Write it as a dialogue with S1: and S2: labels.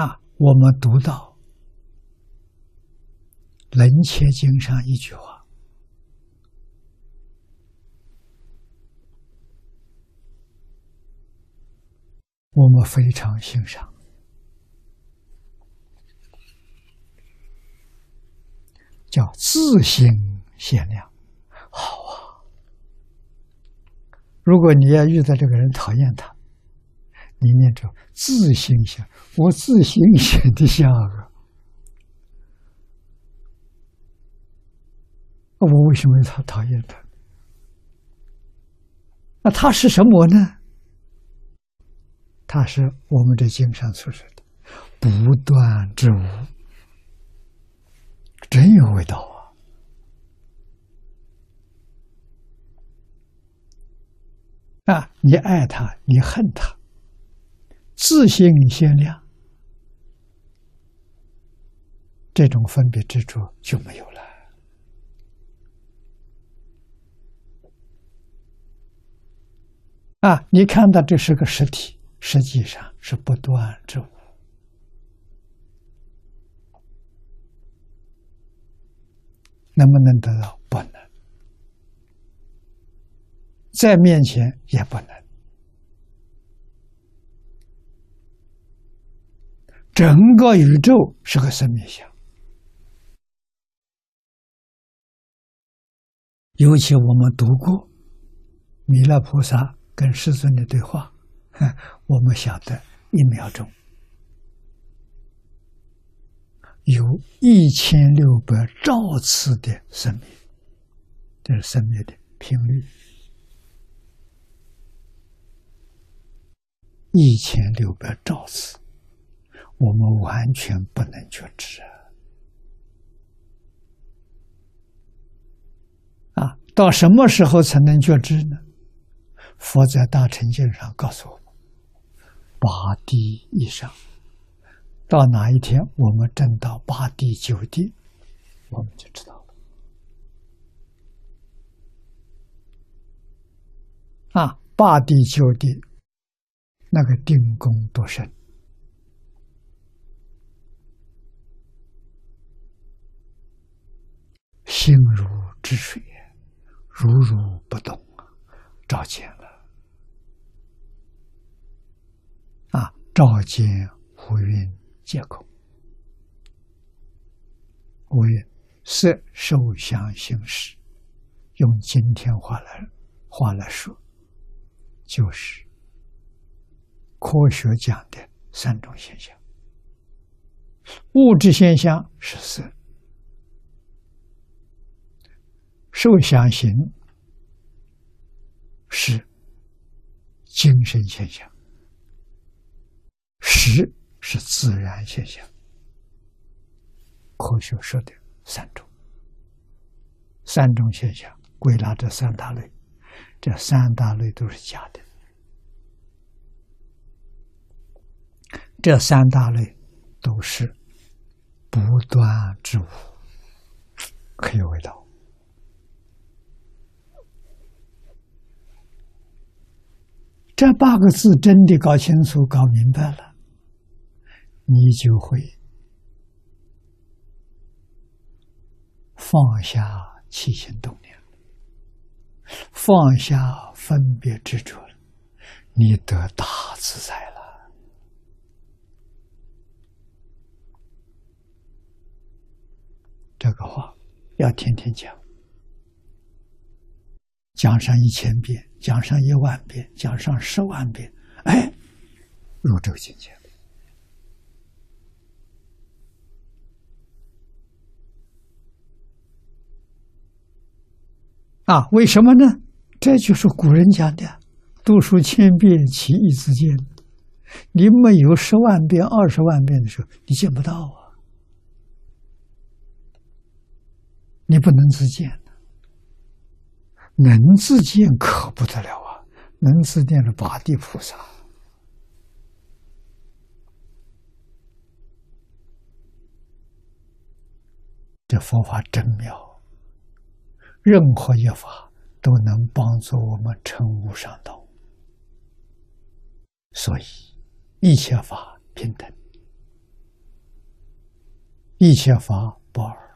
S1: 啊，我们读到《楞伽经》上一句话，我们非常欣赏，叫“自心限量”。好啊！如果你要遇到这个人讨厌他，你念着“自心想”，我自心显的像啊！我为什么讨讨厌他？那他是什么呢？他是我们这经上所说的“不断之物”，真有味道啊！啊，你爱他，你恨他，自性限量，这种分别执着就没有了。啊，你看到这是个实体。实际上是不断之物，能不能得到？不能，在面前也不能。整个宇宙是个生命相，尤其我们读过弥勒菩萨跟世尊的对话。我们晓得，一秒钟。有一千六百兆次的生命，这是生命的频率，一千六百兆次，我们完全不能觉知啊！到什么时候才能觉知呢？佛在大乘经上告诉我们。八地以上，到哪一天我们挣到八地九地，我们就知道了。啊，八地九地，那个定功多深，静如止水，如如不动啊，照见了啊。照见无云皆空，无蕴色受想行识，用今天话来话来说，就是科学讲的三种现象：物质现象是色，受想行是精神现象。实是自然现象，科学说的三种，三种现象归纳这三大类，这三大类都是假的，这三大类都是不断之物，可以味道。这八个字真的搞清楚、搞明白了。你就会放下起心动念，放下分别执着了，你得大自在了。这个话要天天讲，讲上一千遍，讲上一万遍，讲上十万遍，哎，入这个境界。啊，为什么呢？这就是古人讲的“读书千遍，其义自见”。你没有十万遍、二十万遍的时候，你见不到啊！你不能自见能自见可不得了啊！能自见的八地菩萨，这佛法真妙。任何一法都能帮助我们成无上道，所以一切法平等，一切法不二。